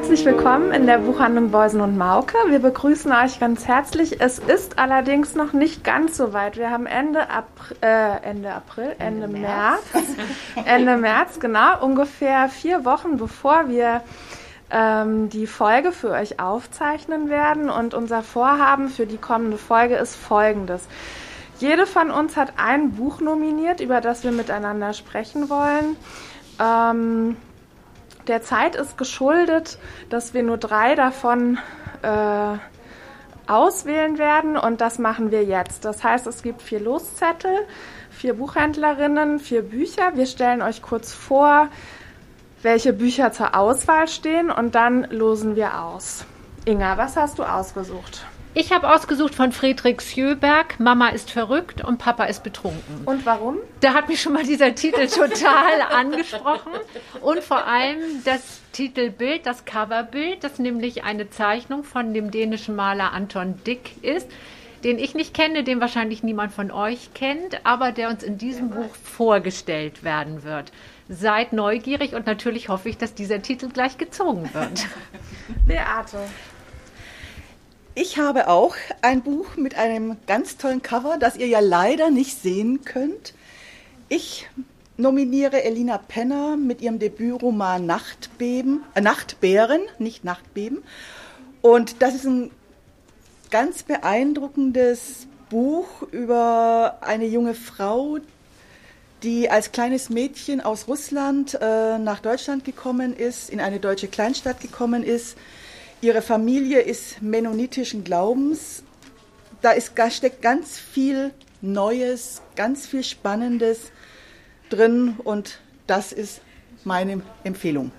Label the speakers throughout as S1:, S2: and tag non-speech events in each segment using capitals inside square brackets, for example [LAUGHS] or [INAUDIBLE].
S1: Herzlich willkommen in der Buchhandlung Beusen und Mauke. Wir begrüßen euch ganz herzlich. Es ist allerdings noch nicht ganz so weit. Wir haben Ende, April, äh, Ende April, Ende, Ende März, [LAUGHS] Ende März, genau, ungefähr vier Wochen bevor wir ähm, die Folge für euch aufzeichnen werden. Und unser Vorhaben für die kommende Folge ist folgendes. Jede von uns hat ein Buch nominiert, über das wir miteinander sprechen wollen. Ähm, der Zeit ist geschuldet, dass wir nur drei davon äh, auswählen werden und das machen wir jetzt. Das heißt, es gibt vier Loszettel, vier Buchhändlerinnen, vier Bücher. Wir stellen euch kurz vor, welche Bücher zur Auswahl stehen und dann losen wir aus. Inga, was hast du ausgesucht?
S2: Ich habe ausgesucht von Friedrich Sjöberg, Mama ist verrückt und Papa ist betrunken.
S1: Und warum?
S2: Da hat mich schon mal dieser Titel total [LAUGHS] angesprochen. Und vor allem das Titelbild, das Coverbild, das nämlich eine Zeichnung von dem dänischen Maler Anton Dick ist, den ich nicht kenne, den wahrscheinlich niemand von euch kennt, aber der uns in diesem Buch vorgestellt werden wird. Seid neugierig und natürlich hoffe ich, dass dieser Titel gleich gezogen wird. [LAUGHS]
S1: Beate.
S3: Ich habe auch ein Buch mit einem ganz tollen Cover, das ihr ja leider nicht sehen könnt. Ich nominiere Elina Penner mit ihrem Debütroman Nachtbeben, äh, Nachtbären, nicht Nachtbeben. Und das ist ein ganz beeindruckendes Buch über eine junge Frau, die als kleines Mädchen aus Russland äh, nach Deutschland gekommen ist, in eine deutsche Kleinstadt gekommen ist Ihre Familie ist mennonitischen Glaubens. Da, ist, da steckt ganz viel Neues, ganz viel Spannendes drin und das ist meine Empfehlung.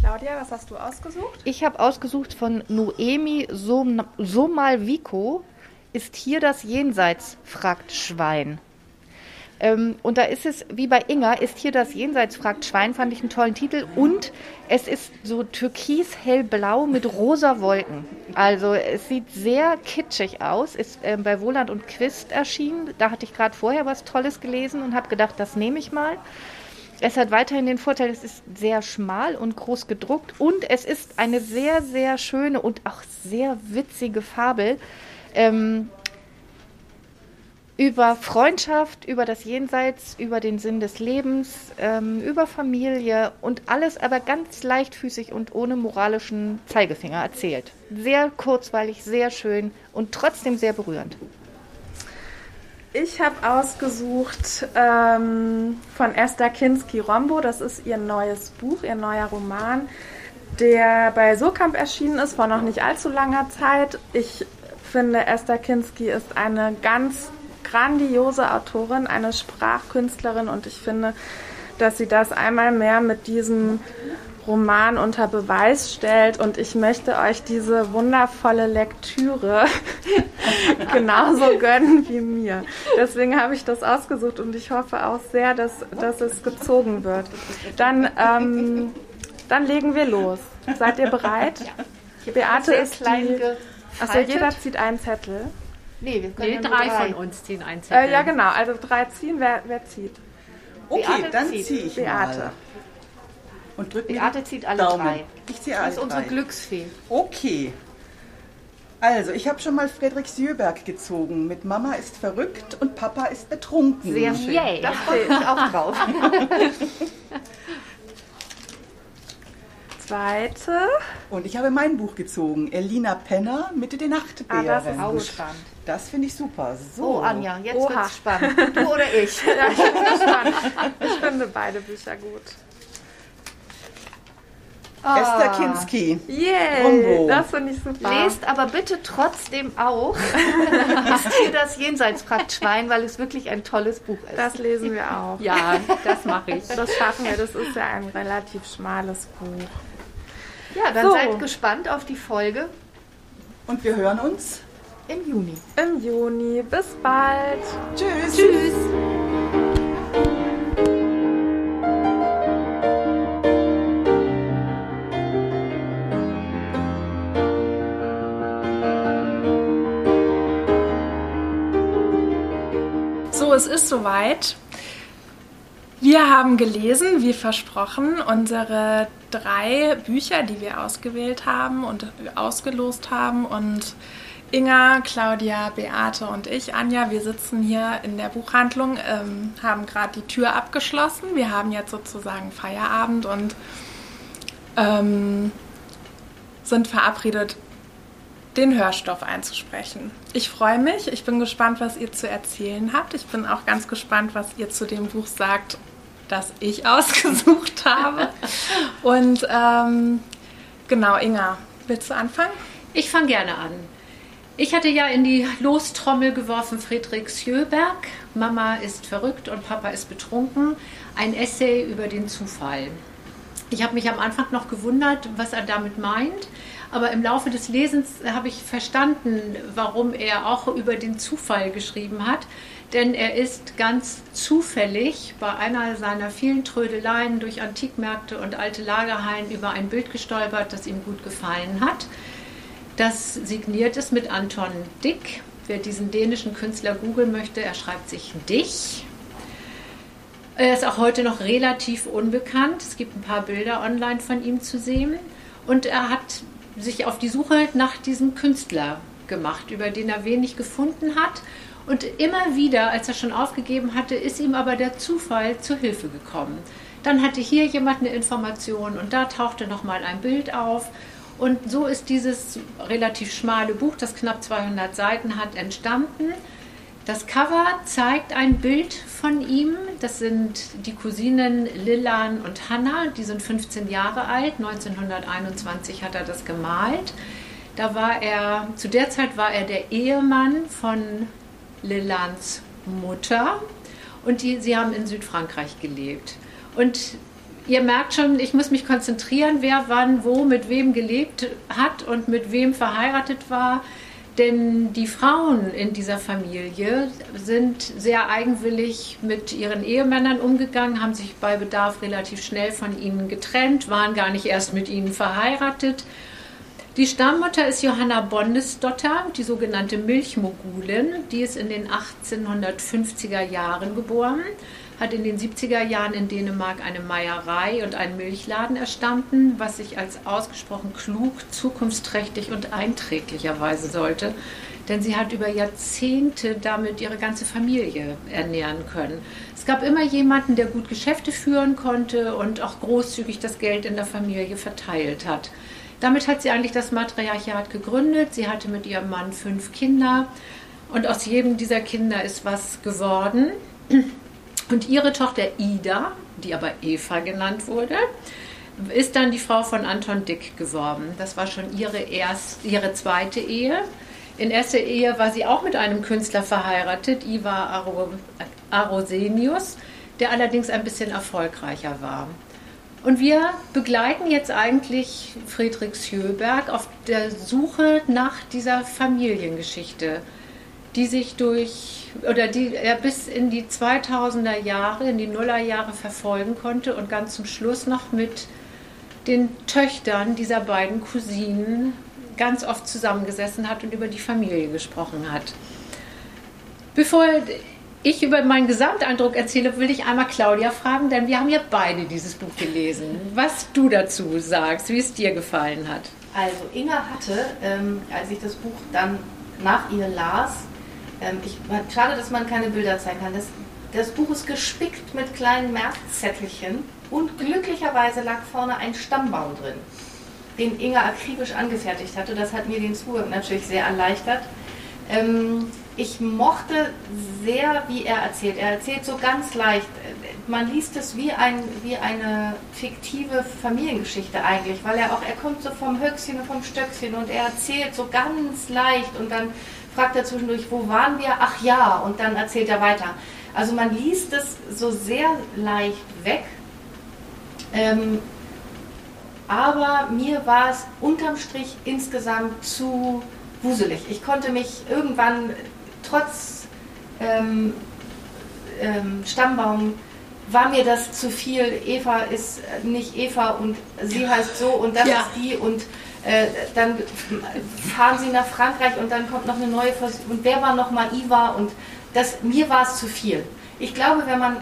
S1: Claudia, was hast du ausgesucht?
S4: Ich habe ausgesucht von Noemi Somalvico. Ist hier das Jenseits, fragt Schwein. Ähm, und da ist es, wie bei Inga, ist hier das Jenseits, fragt Schwein, fand ich einen tollen Titel. Und es ist so türkis hellblau mit rosa Wolken. Also es sieht sehr kitschig aus, ist äh, bei Wohland und Quist erschienen. Da hatte ich gerade vorher was Tolles gelesen und habe gedacht, das nehme ich mal. Es hat weiterhin den Vorteil, es ist sehr schmal und groß gedruckt und es ist eine sehr, sehr schöne und auch sehr witzige Fabel. Ähm, über Freundschaft, über das Jenseits, über den Sinn des Lebens, ähm, über Familie und alles aber ganz leichtfüßig und ohne moralischen Zeigefinger erzählt. Sehr kurzweilig, sehr schön und trotzdem sehr berührend.
S1: Ich habe ausgesucht ähm, von Esther Kinski-Rombo, das ist ihr neues Buch, ihr neuer Roman, der bei Sokamp erschienen ist vor noch nicht allzu langer Zeit. Ich finde, Esther Kinski ist eine ganz grandiose Autorin, eine Sprachkünstlerin und ich finde, dass sie das einmal mehr mit diesem Roman unter Beweis stellt und ich möchte euch diese wundervolle Lektüre [LAUGHS] genauso gönnen wie mir. Deswegen habe ich das ausgesucht und ich hoffe auch sehr, dass, dass es gezogen wird. Dann, ähm, dann legen wir los. Seid ihr bereit?
S2: Ja. Beate ist die...
S1: Achso, jeder zieht einen Zettel.
S2: Nee, wir können nee, drei, drei, von uns ziehen ein Zettel.
S1: Äh, ja, genau. Also drei ziehen. Wer, wer zieht?
S3: Okay, Beate dann ziehe ich
S1: Beate.
S3: Mal.
S4: Und drück Beate zieht alle Daumen. drei.
S3: Ich ziehe alle
S4: Das ist unsere Glücksfee.
S3: Okay. Also, ich habe schon mal Friedrich Sjöberg gezogen mit Mama ist verrückt und Papa ist betrunken.
S4: Sehr schön. Yay. Das [LAUGHS] freue ich auch drauf. [LAUGHS]
S1: Zweite.
S3: Und ich habe mein Buch gezogen, Elina Penner, Mitte der Nachtbären.
S1: Ah, das ist
S4: auch spannend.
S3: Das finde ich super.
S4: So, oh, Anja, jetzt Oha. wird's spannend. Du oder ich? [LAUGHS]
S1: ja, ich bin gespannt. Ich finde beide Bücher gut.
S3: Ah. Esther Kinski.
S1: Yeah, das finde ich super.
S4: Lest aber bitte trotzdem auch [LAUGHS] hier das Jenseitsprachtschwein, weil es wirklich ein tolles Buch ist.
S1: Das lesen wir auch.
S2: Ja, das mache ich.
S1: Das schaffen wir. Das ist ja ein relativ schmales Buch.
S4: Ja, dann
S1: So.
S4: seid gespannt auf die Folge
S3: Und wir hören uns.
S4: Im Juni.
S1: Im Juni. Bis bald.
S3: Tschüss.
S4: Tschüss.
S1: So, es ist soweit. Wir haben gelesen, wie versprochen, unsere drei Bücher, die wir ausgewählt haben und ausgelost haben. Und Inga, Claudia, Beate und ich, Anja, wir sitzen hier in der Buchhandlung, ähm, haben gerade die Tür abgeschlossen. Wir haben jetzt sozusagen Feierabend und ähm, sind verabredet, den Hörstoff einzusprechen. Ich freue mich, ich bin gespannt, was ihr zu erzählen habt. Ich bin auch ganz gespannt, was ihr zu dem Buch sagt, das ich [LAUGHS] ausgesucht habe. Und ähm, genau, Inga, willst du anfangen?
S2: Ich fange gerne an. Ich hatte ja in die Lostrommel geworfen Friedrich Sjöberg. Mama ist verrückt und Papa ist betrunken. Ein Essay über den Zufall. Ich habe mich am Anfang noch gewundert, was er damit meint. Aber im Laufe des Lesens habe ich verstanden, warum er auch über den Zufall geschrieben hat. Denn er ist ganz zufällig bei einer seiner vielen Trödeleien durch Antikmärkte und alte Lagerhallen über ein Bild gestolpert, das ihm gut gefallen hat. Das signiert ist mit Anton Dick. Wer diesen dänischen Künstler googeln möchte, er schreibt sich Dich. Er ist auch heute noch relativ unbekannt. Es gibt ein paar Bilder online von ihm zu sehen. Und er hat sich auf die Suche nach diesem Künstler gemacht, über den er wenig gefunden hat. Und immer wieder, als er schon aufgegeben hatte, ist ihm aber der Zufall zur Hilfe gekommen. Dann hatte hier jemand eine Information und da tauchte noch mal ein Bild auf. Und so ist dieses relativ schmale Buch, das knapp 200 Seiten hat, entstanden. Das Cover zeigt ein Bild von ihm. Das sind die Cousinen Lillan und Hannah. Die sind 15 Jahre alt. 1921 hat er das gemalt. Da war er, zu der Zeit war er der Ehemann von Lillans Mutter. Und die, sie haben in Südfrankreich gelebt. Und ihr merkt schon, ich muss mich konzentrieren, wer wann, wo, mit wem gelebt hat und mit wem verheiratet war. Denn die Frauen in dieser Familie sind sehr eigenwillig mit ihren Ehemännern umgegangen, haben sich bei Bedarf relativ schnell von ihnen getrennt, waren gar nicht erst mit ihnen verheiratet. Die Stammmutter ist Johanna Bondesdotter, die sogenannte Milchmogulin. Die ist in den 1850er Jahren geboren, hat in den 70er Jahren in Dänemark eine Meierei und einen Milchladen erstanden, was sich als ausgesprochen klug, zukunftsträchtig und einträglich erweisen sollte. Denn sie hat über Jahrzehnte damit ihre ganze Familie ernähren können. Es gab immer jemanden, der gut Geschäfte führen konnte und auch großzügig das Geld in der Familie verteilt hat. Damit hat sie eigentlich das Matriarchat gegründet. Sie hatte mit ihrem Mann fünf Kinder und aus jedem dieser Kinder ist was geworden. Und ihre Tochter Ida, die aber Eva genannt wurde, ist dann die Frau von Anton Dick geworden. Das war schon ihre, erst, ihre zweite Ehe. In erster Ehe war sie auch mit einem Künstler verheiratet, Ivar Aro, Arosenius, der allerdings ein bisschen erfolgreicher war. Und wir begleiten jetzt eigentlich Friedrich Sjöberg auf der Suche nach dieser Familiengeschichte, die sich durch oder die er bis in die 2000er Jahre, in die Nullerjahre verfolgen konnte und ganz zum Schluss noch mit den Töchtern dieser beiden Cousinen ganz oft zusammengesessen hat und über die Familie gesprochen hat. Bevor ich über meinen Gesamteindruck erzähle, will ich einmal Claudia fragen, denn wir haben ja beide dieses Buch gelesen. Was du dazu sagst, wie es dir gefallen hat.
S4: Also Inga hatte, ähm, als ich das Buch dann nach ihr las, ähm, ich, schade, dass man keine Bilder zeigen kann. Das, das Buch ist gespickt mit kleinen Merkzettelchen und glücklicherweise lag vorne ein Stammbaum drin, den Inga akribisch angefertigt hatte. Das hat mir den Zugang natürlich sehr erleichtert. Ähm, ich mochte sehr, wie er erzählt. Er erzählt so ganz leicht. Man liest es wie, ein, wie eine fiktive Familiengeschichte eigentlich, weil er auch, er kommt so vom Höchstchen und vom Stöckchen und er erzählt so ganz leicht und dann fragt er zwischendurch, wo waren wir? Ach ja, und dann erzählt er weiter. Also man liest es so sehr leicht weg. Ähm, aber mir war es unterm Strich insgesamt zu wuselig. Ich konnte mich irgendwann trotz ähm, ähm, Stammbaum war mir das zu viel. Eva ist nicht Eva und sie heißt so und das
S2: Ja.
S4: ist die und äh, dann fahren sie nach Frankreich und dann kommt noch eine neue Vers und wer war noch mal Iva und das mir war es zu viel. Ich glaube, wenn man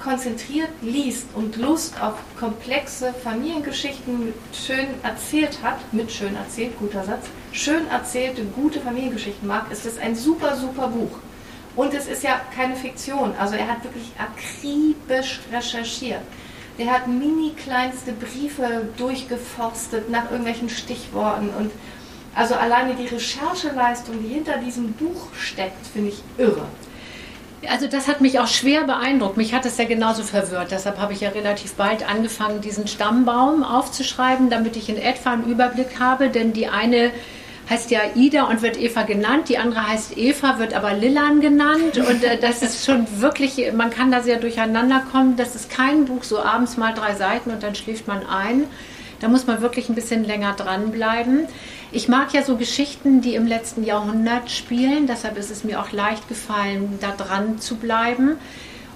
S4: konzentriert liest und Lust auf komplexe Familiengeschichten schön erzählt hat, mit schön erzählt, guter Satz, schön erzählte, gute Familiengeschichten mag, ist es ein super, super Buch. Und es ist ja keine Fiktion. Also er hat wirklich akribisch recherchiert. Der hat mini kleinste Briefe durchgeforstet nach irgendwelchen Stichworten. Und also alleine die Rechercheleistung, die hinter diesem Buch steckt, finde ich irre.
S2: Also das hat mich auch schwer beeindruckt. Mich hat es ja genauso verwirrt. Deshalb habe ich ja relativ bald angefangen, diesen Stammbaum aufzuschreiben, damit ich in etwa einen Überblick habe. Denn die eine heißt ja Ida und wird Eva genannt, die andere heißt Eva, wird aber Lillan genannt. Und äh, das ist schon wirklich, man kann da sehr durcheinander kommen. Das ist kein Buch, so abends mal drei Seiten und dann schläft man ein. Da muss man wirklich ein bisschen länger dranbleiben. Ich mag ja so Geschichten, die im letzten Jahrhundert spielen. Deshalb ist es mir auch leicht gefallen, da dran zu bleiben.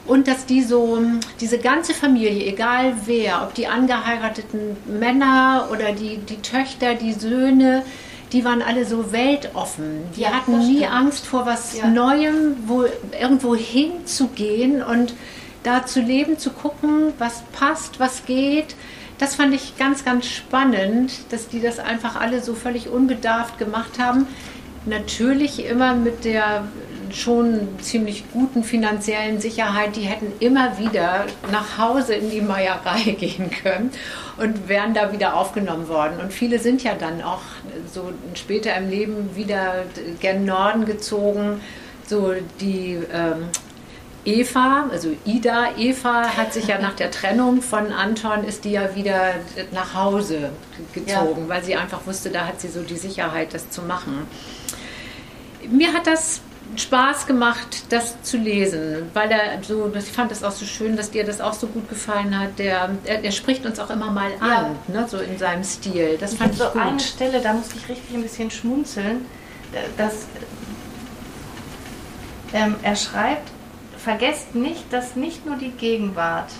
S2: Und dass die so, diese ganze Familie, egal wer, ob die angeheirateten Männer oder die, die Töchter, die Söhne, die waren alle so weltoffen. Die
S4: Ja,
S2: hatten nie
S4: stimmt.
S2: Angst vor was
S4: Ja.
S2: Neuem, wo, irgendwo hinzugehen und da zu leben, zu gucken, was passt, was geht. Das fand ich ganz, ganz spannend, dass die das einfach alle so völlig unbedarft gemacht haben. Natürlich immer mit der schon ziemlich guten finanziellen Sicherheit, die hätten immer wieder nach Hause in die Meierei [LAUGHS] gehen können und wären da wieder aufgenommen worden. Und viele sind ja dann auch so später im Leben wieder gen Norden gezogen. So die ähm, Eva, also Ida, Eva hat sich ja nach der Trennung von Anton, ist die ja wieder nach Hause gezogen, weil sie einfach wusste, da hat sie so die Sicherheit, das zu machen. Mir hat das Spaß gemacht, das zu lesen, weil er so, ich fand es auch so schön, dass dir das auch so gut gefallen hat. Der, er, er spricht uns auch immer mal an, ne, so in seinem Stil. Das
S4: Ich
S2: fand ich
S4: so eine
S2: gut.
S4: Stelle, da musste ich richtig ein bisschen schmunzeln. dass ähm, er schreibt, vergesst nicht, dass nicht nur die Gegenwart,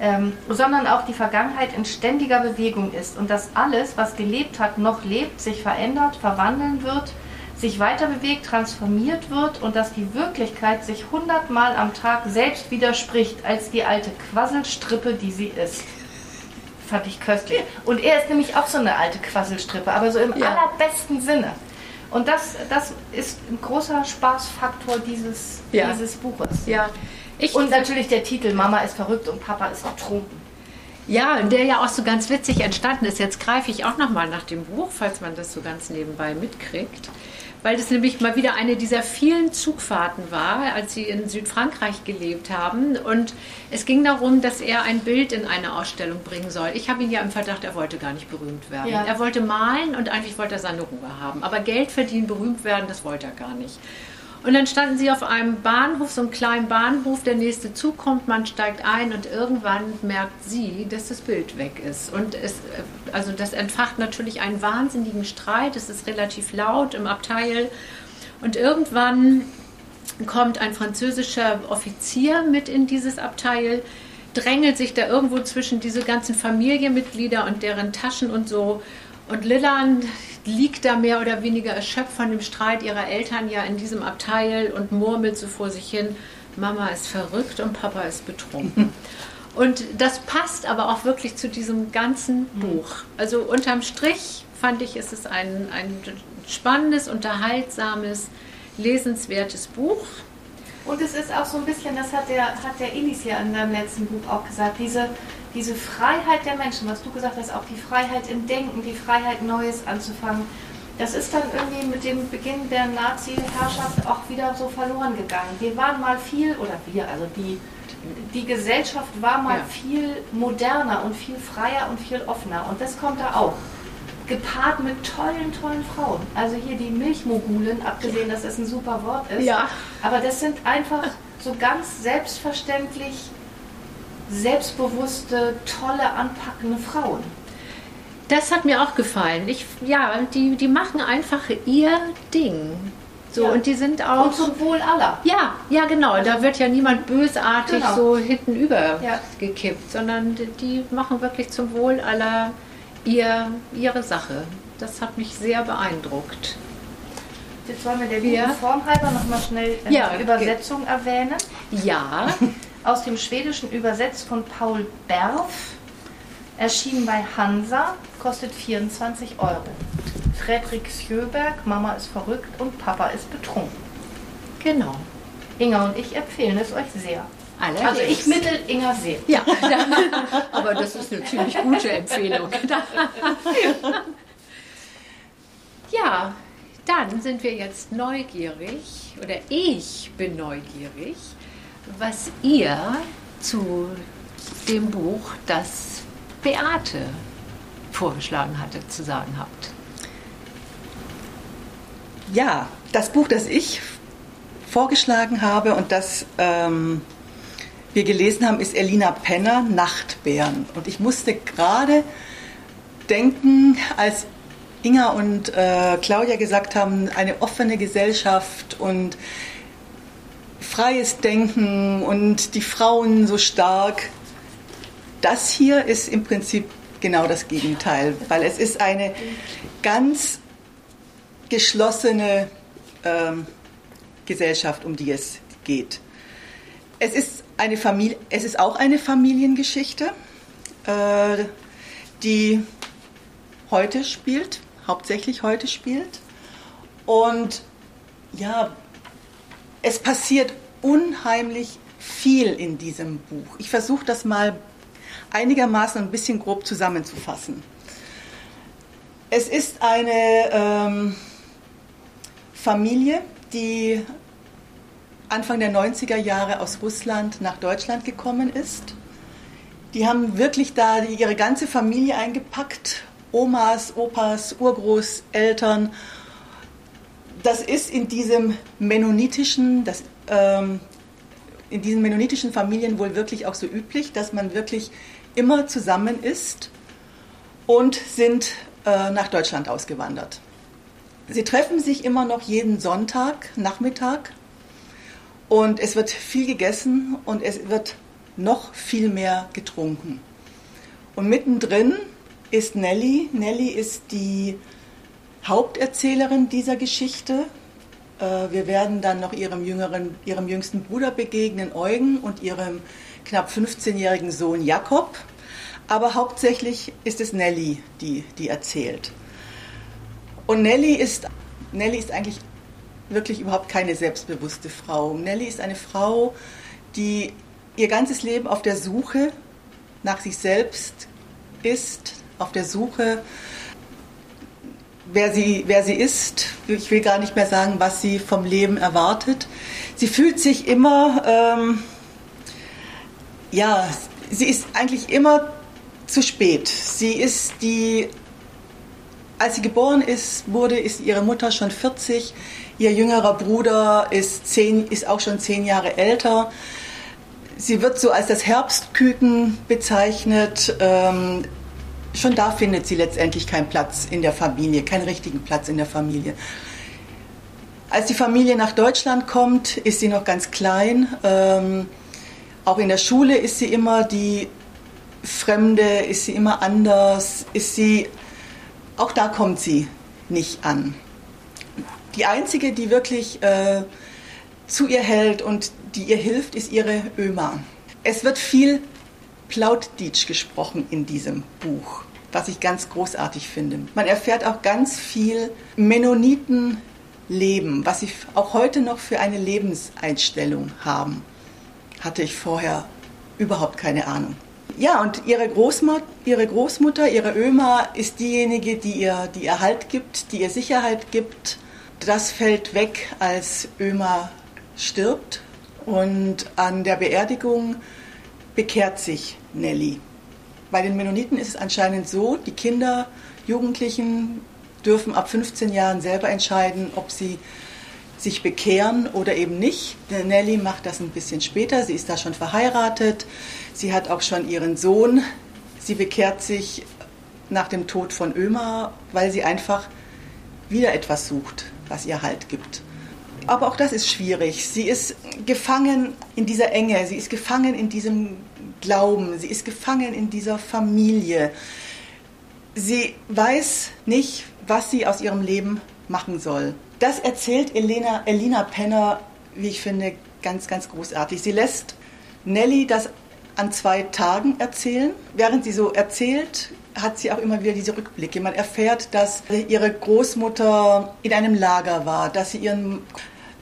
S4: ähm, sondern auch die Vergangenheit in ständiger Bewegung ist und dass alles, was gelebt hat, noch lebt, sich verändert, verwandeln wird, sich weiter bewegt, transformiert wird und dass die Wirklichkeit sich hundertmal am Tag selbst widerspricht als die alte Quasselstrippe, die sie ist. Fand ich köstlich. Und er ist nämlich auch so eine alte Quasselstrippe, aber so im
S2: Ja.
S4: allerbesten Sinne. Und das, das ist ein großer Spaßfaktor dieses,
S2: Ja.
S4: dieses Buches.
S2: Ja, ich,
S4: Und natürlich der Titel Mama ist verrückt und Papa ist betrunken.
S2: Ja, der ja auch so ganz witzig entstanden ist. Jetzt greife ich auch noch mal nach dem Buch, falls man das so ganz nebenbei mitkriegt. Weil das nämlich mal wieder eine dieser vielen Zugfahrten war, als sie in Südfrankreich gelebt haben. Und es ging darum, dass er ein Bild in eine Ausstellung bringen soll. Ich habe ihn ja im Verdacht, er wollte gar nicht berühmt werden.
S4: Ja.
S2: Er wollte malen und eigentlich wollte er seine Ruhe haben. Aber Geld verdienen, berühmt werden, das wollte er gar nicht. Und dann standen sie auf einem Bahnhof, so einem kleinen Bahnhof, der nächste Zug kommt, man steigt ein und irgendwann merkt sie, dass das Bild weg ist. Und es, äh, also das entfacht natürlich einen wahnsinnigen Streit, es ist relativ laut im Abteil. Und irgendwann kommt ein französischer Offizier mit in dieses Abteil, drängelt sich da irgendwo zwischen diese ganzen Familienmitglieder und deren Taschen und so. Und Lilland liegt da mehr oder weniger erschöpft von dem Streit ihrer Eltern ja in diesem Abteil und murmelt so vor sich hin, Mama ist verrückt und Papa ist betrunken. [LAUGHS] Und das passt aber auch wirklich zu diesem ganzen Buch. Also unterm Strich fand ich, ist es ein, ein spannendes, unterhaltsames, lesenswertes Buch.
S4: Und es ist auch so ein bisschen, das hat der, hat der Elis ja in seinem letzten Buch auch gesagt, diese, diese Freiheit der Menschen, was du gesagt hast, auch die Freiheit im Denken, die Freiheit Neues anzufangen, das ist dann irgendwie mit dem Beginn der Nazi-Herrschaft auch wieder so verloren gegangen. Wir waren mal viel, oder wir, also die, die Gesellschaft war mal
S2: Ja.
S4: viel moderner und viel freier und viel offener. Und das kommt da auch. Gepaart mit tollen, tollen Frauen. Also hier die Milchmogulen, abgesehen, dass es ein super Wort ist.
S2: Ja.
S4: Aber das sind einfach so ganz selbstverständlich selbstbewusste, tolle, anpackende Frauen.
S2: Das hat mir auch gefallen. Ich, ja, die, die machen einfach ihr Ding. So,
S4: Ja.
S2: und die sind auch.
S4: Und zum Wohl aller.
S2: ja, ja, genau. Da wird ja niemand bösartig
S4: Genau.
S2: so hinten über
S4: Ja.
S2: gekippt, sondern die, machen wirklich zum Wohl aller ihr, ihre Sache. Das hat mich sehr beeindruckt.
S4: Jetzt wollen wir der
S2: Ja.
S4: guten Form halber nochmal schnell äh,
S2: Ja,
S4: Übersetzung erwähnen.
S2: Ja, [LAUGHS]
S4: Aus dem Schwedischen übersetzt von Paul Berf. Erschienen bei Hansa, kostet 24 Euro. Fredrik Sjöberg, Mama ist verrückt und Papa ist betrunken.
S2: genau.
S4: Inga und ich empfehlen es euch sehr.
S2: Allerdings.
S4: Also ich mittel Inga sehr.
S2: Ja, [LAUGHS] aber das ist eine ziemlich gute Empfehlung. [LAUGHS] Ja, dann sind wir jetzt neugierig, oder ich bin neugierig, was ihr zu dem Buch, das Beate vorgeschlagen hatte, zu sagen habt.
S3: Ja, das Buch, das ich vorgeschlagen habe und das ähm, wir gelesen haben, ist Elina Penner, Nachtbären. Und ich musste gerade denken, als Inga und äh, Claudia gesagt haben, eine offene Gesellschaft und freies Denken und die Frauen so stark. Das hier ist im Prinzip genau das Gegenteil, weil es ist eine ganz geschlossene ähm, Gesellschaft, um die es geht. Es ist, eine Familie, es ist auch eine Familiengeschichte, äh, die heute spielt, hauptsächlich heute spielt. Und ja, es passiert unheimlich viel in diesem Buch. Ich versuche das mal einigermaßen ein bisschen grob zusammenzufassen. Es ist eine ähm, Familie, die Anfang der 90er Jahre aus Russland nach Deutschland gekommen ist. Die haben wirklich da ihre ganze Familie eingepackt, Omas, Opas, Urgroßeltern. Das ist in diesem mennonitischen, das, ähm, in diesen mennonitischen Familien wohl wirklich auch so üblich, dass man wirklich immer zusammen ist und sind äh, nach Deutschland ausgewandert. Sie treffen sich immer noch jeden Sonntag, Nachmittag und es wird viel gegessen und es wird noch viel mehr getrunken. Und mittendrin ist Nelly. Nelly ist die Haupterzählerin dieser Geschichte. Äh, Wir werden dann noch ihrem, jüngeren, ihrem jüngsten Bruder begegnen, Eugen, und ihrem knapp 15-jährigen Sohn Jakob. Aber hauptsächlich ist es Nelly, die, die erzählt. Und Nelly ist, Nelly ist eigentlich wirklich überhaupt keine selbstbewusste Frau. Nelly ist eine Frau, die ihr ganzes Leben auf der Suche nach sich selbst ist, auf der Suche, wer sie, wer sie ist. Ich will gar nicht mehr sagen, was sie vom Leben erwartet. Sie fühlt sich immer, ähm, ja, sie ist eigentlich immer zu spät. Sie ist die, als sie geboren ist, wurde, ist ihre Mutter schon 40. Ihr jüngerer Bruder ist, zehn, ist auch schon zehn Jahre älter. Sie wird so als das Herbstküken bezeichnet. Ähm, schon da findet sie letztendlich keinen Platz in der Familie, keinen richtigen Platz in der Familie. Als die Familie nach Deutschland kommt, ist sie noch ganz klein. Ähm, auch in der Schule ist sie immer die Fremde, ist sie immer anders, ist sie, auch da kommt sie nicht an. Die einzige, die wirklich äh, zu ihr hält und die ihr hilft, ist ihre Öma. Es wird viel Plautdeutsch gesprochen in diesem Buch, was ich ganz großartig finde. Man erfährt auch ganz viel Mennonitenleben, was sie auch heute noch für eine Lebenseinstellung haben. Hatte ich vorher überhaupt keine Ahnung. Ja, und ihre Großmutter, ihre, Großmutter, ihre Öma ist diejenige, die ihr, die ihr Halt gibt, die ihr Sicherheit gibt. Das fällt weg, als Öma stirbt. Und an der Beerdigung bekehrt sich Nelly. Bei den Mennoniten ist es anscheinend so, die Kinder, Jugendlichen dürfen ab 15 Jahren selber entscheiden, ob sie sich bekehren oder eben nicht. Nelly macht das ein bisschen später. Sie ist da schon verheiratet. Sie hat auch schon ihren Sohn. Sie bekehrt sich nach dem Tod von Ömer, weil sie einfach wieder etwas sucht, was ihr Halt gibt. Aber auch das ist schwierig. Sie ist gefangen in dieser Enge, sie ist gefangen in diesem Glauben, sie ist gefangen in dieser Familie. Sie weiß nicht, was sie aus ihrem Leben machen soll. Das erzählt Elena, Elina Penner, wie ich finde, ganz, ganz großartig. Sie lässt Nelly das an zwei Tagen erzählen. Während sie so erzählt, hat sie auch immer wieder diese Rückblicke. Man erfährt, dass ihre Großmutter in einem Lager war, dass sie ihren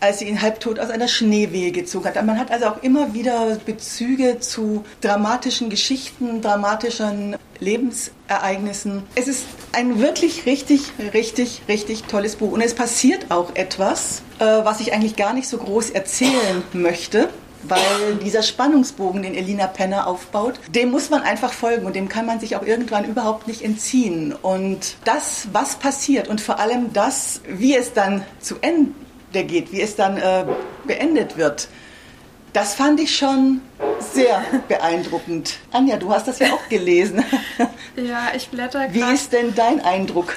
S3: als sie ihn halbtot aus einer Schneewehe gezogen hat. Man hat also auch immer wieder Bezüge zu dramatischen Geschichten, dramatischen Lebensereignissen. Es ist ein wirklich richtig, richtig, richtig tolles Buch. Und es passiert auch etwas, äh, was ich eigentlich gar nicht so groß erzählen möchte weil dieser Spannungsbogen, den Elina Penner aufbaut, dem muss man einfach folgen und dem kann man sich auch irgendwann überhaupt nicht entziehen. Und das, was passiert und vor allem das, wie es dann zu Ende geht, wie es dann äh, beendet wird, das fand ich schon sehr beeindruckend. Anja, du hast das ja auch gelesen. [LAUGHS]
S1: Ja, ich blätter gerade.
S3: Wie ist denn dein Eindruck?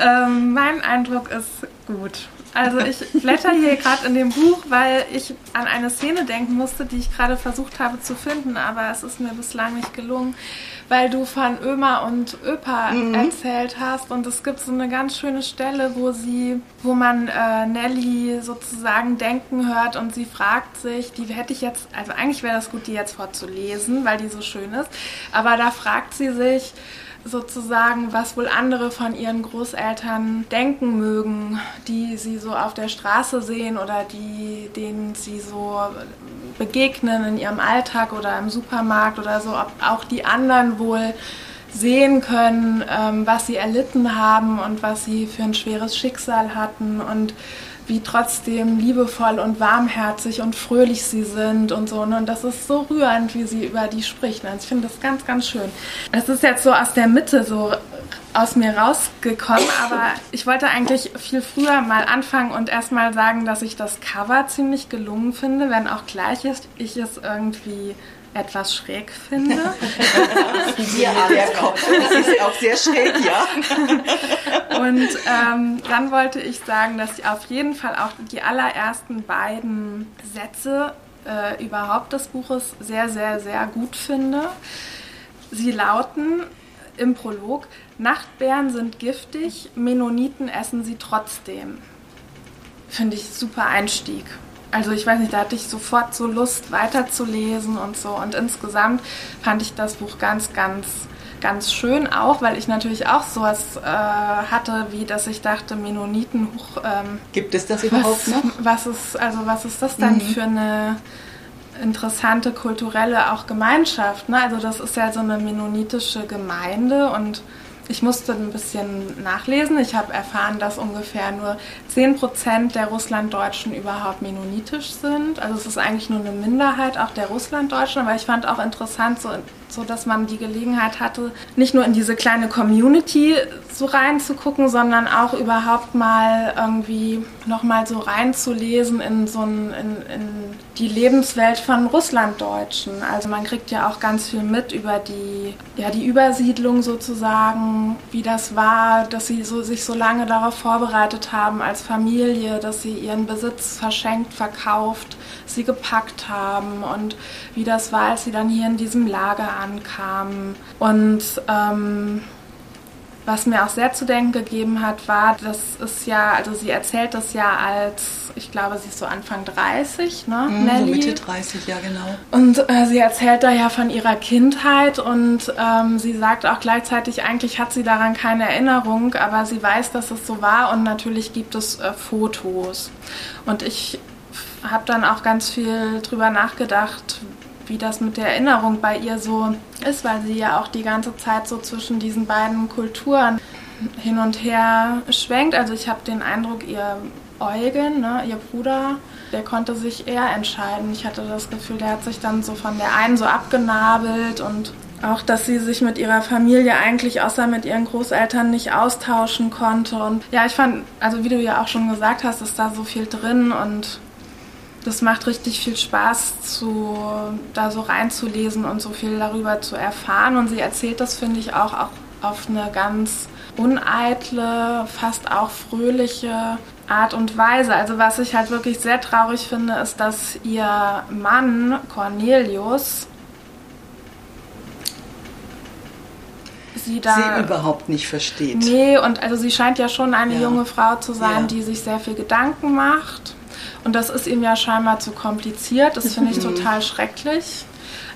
S1: Ähm, mein Eindruck ist gut. Also ich blätter hier gerade in dem Buch, weil ich an eine Szene denken musste, die ich gerade versucht habe zu finden, aber es ist mir bislang nicht gelungen, weil du von Ömer und Öpa mhm. erzählt hast und es gibt so eine ganz schöne Stelle, wo sie, wo man äh, Nelly sozusagen denken hört und sie fragt sich, die hätte ich jetzt, also eigentlich wäre das gut, die jetzt vorzulesen, weil die so schön ist, aber da fragt sie sich, sozusagen, was wohl andere von ihren Großeltern denken mögen, die sie so auf der Straße sehen oder die, denen sie so begegnen in ihrem Alltag oder im Supermarkt oder so, ob auch die anderen wohl sehen können, ähm, was sie erlitten haben und was sie für ein schweres Schicksal hatten. Und wie trotzdem liebevoll und warmherzig und fröhlich sie sind und so. Ne? Und das ist so rührend, wie sie über die spricht. Also ich finde das ganz, ganz schön. Es ist jetzt so aus der Mitte so aus mir rausgekommen, aber ich wollte eigentlich viel früher mal anfangen und erstmal sagen, dass ich das Cover ziemlich gelungen finde, wenn auch gleich ist, ich es irgendwie etwas schräg finde. [LAUGHS]
S3: ja, der Kopf, das ist auch sehr schräg, ja. [LAUGHS]
S1: Und ähm, dann wollte ich sagen, dass ich auf jeden Fall auch die allerersten beiden Sätze äh, überhaupt des Buches sehr, sehr, sehr gut finde. Sie lauten im Prolog, Nachtbären sind giftig, Mennoniten essen sie trotzdem. Finde ich super Einstieg also ich weiß nicht, da hatte ich sofort so Lust weiterzulesen und so. Und insgesamt fand ich das Buch ganz, ganz, ganz schön auch, weil ich natürlich auch sowas äh, hatte, wie dass ich dachte, Mennoniten hoch. Ähm,
S3: Gibt es das überhaupt
S1: was,
S3: noch?
S1: Was ist, also was ist das dann mhm. für eine interessante kulturelle auch Gemeinschaft? Ne? Also das ist ja so eine mennonitische Gemeinde und ich musste ein bisschen nachlesen. Ich habe erfahren, dass ungefähr nur 10% der Russlanddeutschen überhaupt mennonitisch sind. Also es ist eigentlich nur eine Minderheit auch der Russlanddeutschen. Aber ich fand auch interessant, so so dass man die Gelegenheit hatte, nicht nur in diese kleine Community so reinzugucken, sondern auch überhaupt mal irgendwie nochmal so reinzulesen in so ein, in, in die Lebenswelt von Russlanddeutschen. Also man kriegt ja auch ganz viel mit über die, ja, die Übersiedlung sozusagen, wie das war, dass sie so, sich so lange darauf vorbereitet haben als Familie, dass sie ihren Besitz verschenkt, verkauft, sie gepackt haben und wie das war, als sie dann hier in diesem Lager ankamen. Und ähm, was mir auch sehr zu denken gegeben hat, war, dass es ja, also sie erzählt das ja als, ich glaube, sie ist so Anfang 30, ne?
S3: Mm, Nelly. So Mitte 30, ja genau.
S1: Und äh, sie erzählt da ja von ihrer Kindheit und ähm, sie sagt auch gleichzeitig, eigentlich hat sie daran keine Erinnerung, aber sie weiß, dass es so war und natürlich gibt es äh, Fotos. Und ich habe dann auch ganz viel drüber nachgedacht, wie das mit der Erinnerung bei ihr so ist, weil sie ja auch die ganze Zeit so zwischen diesen beiden Kulturen hin und her schwenkt. Also ich habe den Eindruck, ihr Eugen, ne, ihr Bruder, der konnte sich eher entscheiden. Ich hatte das Gefühl, der hat sich dann so von der einen so abgenabelt und auch, dass sie sich mit ihrer Familie eigentlich außer mit ihren Großeltern nicht austauschen konnte. Und ja, ich fand, also wie du ja auch schon gesagt hast, ist da so viel drin und das macht richtig viel Spaß, zu, da so reinzulesen und so viel darüber zu erfahren. Und sie erzählt das, finde ich, auch, auch auf eine ganz uneitle, fast auch fröhliche Art und Weise. Also was ich halt wirklich sehr traurig finde, ist, dass ihr Mann Cornelius sie da
S3: sie überhaupt nicht versteht.
S1: Nee, und also sie scheint ja schon eine
S3: Ja.
S1: junge Frau zu sein,
S3: Ja.
S1: die sich sehr viel Gedanken macht. Und das ist ihm ja scheinbar zu kompliziert. Das finde ich
S3: Mhm.
S1: total schrecklich.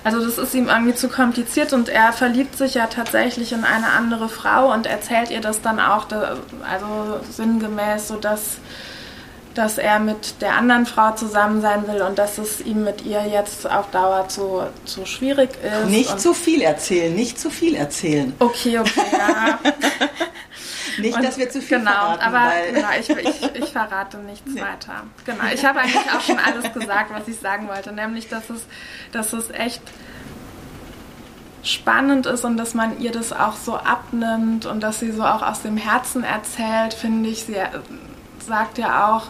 S1: Also das ist ihm irgendwie zu kompliziert und er verliebt sich ja tatsächlich in eine andere Frau und erzählt ihr das dann auch, also sinngemäß, so dass, dass er mit der anderen Frau zusammen sein will und dass es ihm mit ihr jetzt auf Dauer zu, zu schwierig ist.
S3: Nicht zu viel erzählen, nicht zu viel erzählen.
S1: Okay, okay, ja. [LAUGHS]
S3: Nicht,
S1: Und-
S3: dass wir zu viel
S1: genau,
S3: verraten,
S1: aber genau, ich, ich, ich verrate nichts weiter. Genau, ich habe eigentlich auch schon alles gesagt, was ich sagen wollte, nämlich, dass es, dass es echt spannend ist und dass man ihr das auch so abnimmt und dass sie so auch aus dem Herzen erzählt, finde ich. Sie äh, sagt ja auch,